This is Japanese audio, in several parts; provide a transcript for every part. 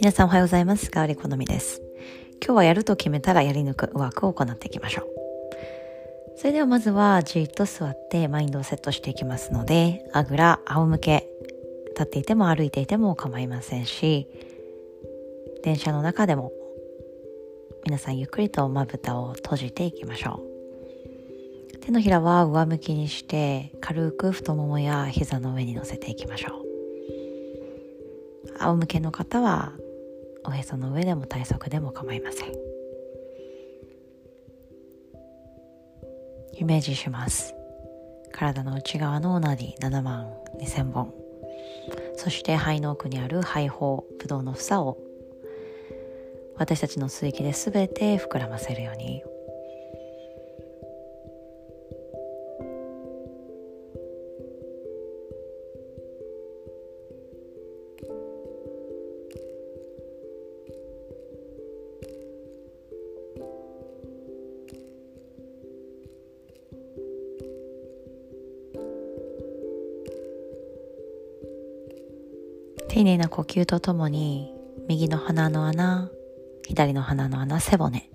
皆さんおはようございます。ガーリ好みです。今日はやると決めたらやり抜くワークを行っていきましょう。それではまずはじっと座ってマインドをセットしていきますので、あぐら、仰向け、立っていても歩いていても構いませんし、電車の中でも皆さんゆっくりとまぶたを閉じていきましょう。手のひらは上向きにして軽く太ももや膝の上に乗せていきましょう。仰向けの方はおへその上でも体側でも構いません。イメージします。体の内側のナディ7万2000本。そして肺の奥にある肺胞ブドウの房を私たちの水域で全て膨らませるように丁寧な呼吸とともに右の鼻の穴左の鼻の穴背骨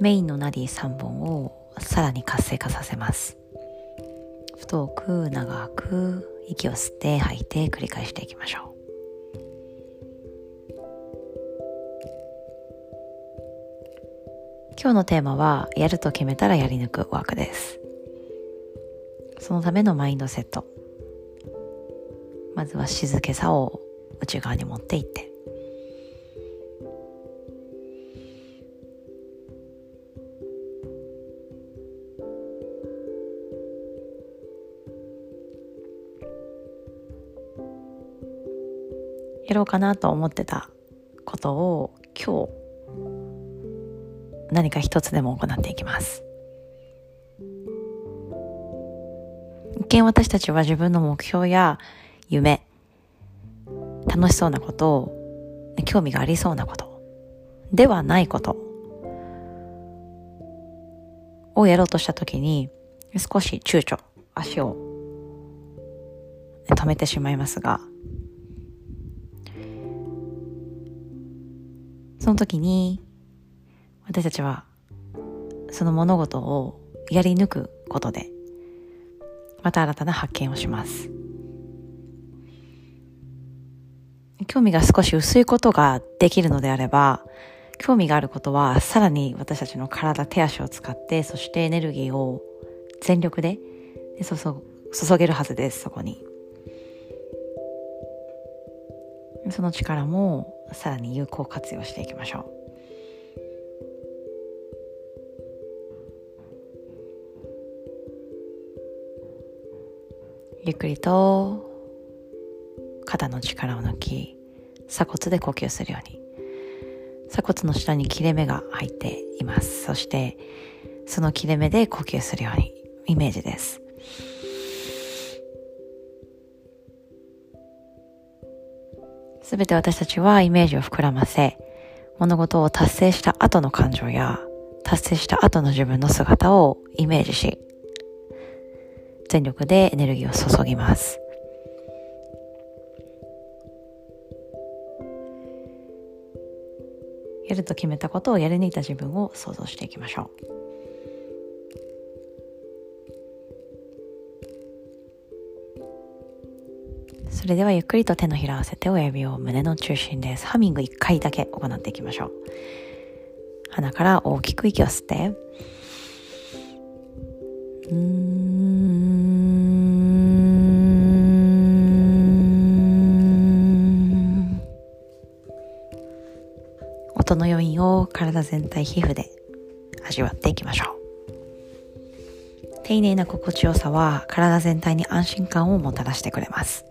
メインのナディ3本をさらに活性化させます。太く長く息を吸って吐いて繰り返していきましょう。今日のテーマはやると決めたらやり抜くワークです。そのためのマインドセット。まずは静けさを内側に持っていって。やろうかなと思ってたことを今日何か一つでも行っていきます。一見私たちは自分の目標や夢、楽しそうなこと、興味がありそうなこと、ではないこと。をやろうとしたときに、少し躊躇、足を止めてしまいますが、その時に、私たちは、その物事をやり抜くことで、また新たな発見をします。興味が少し薄いことができるのであれば、興味があることはさらに私たちの体、手足を使って、そしてエネルギーを全力で注注げるはずです、そこに。その力もさらに有効活用していきましょう。ゆっくりと肩の力を抜き鎖骨で呼吸するように。鎖骨の下に切れ目が入っています。そしてその切れ目で呼吸するようにイメージです。すべて私たちはイメージを膨らませ物事を達成した後の感情や達成した後の自分の姿をイメージし全力でエネルギーを注ぎます。ると決めたことをやり抜いた自分を想像していきましょう。それではゆっくりと手のひら合わせて親指を胸の中心です。ハミング1回だけ行っていきましょう。鼻から大きく息を吸って、音の余韻を体全体皮膚で味わっていきましょう。丁寧な心地よさは体全体に安心感をもたらしてくれます。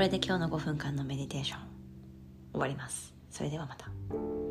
これで今日の5分間のメディテーション終わります。それではまた。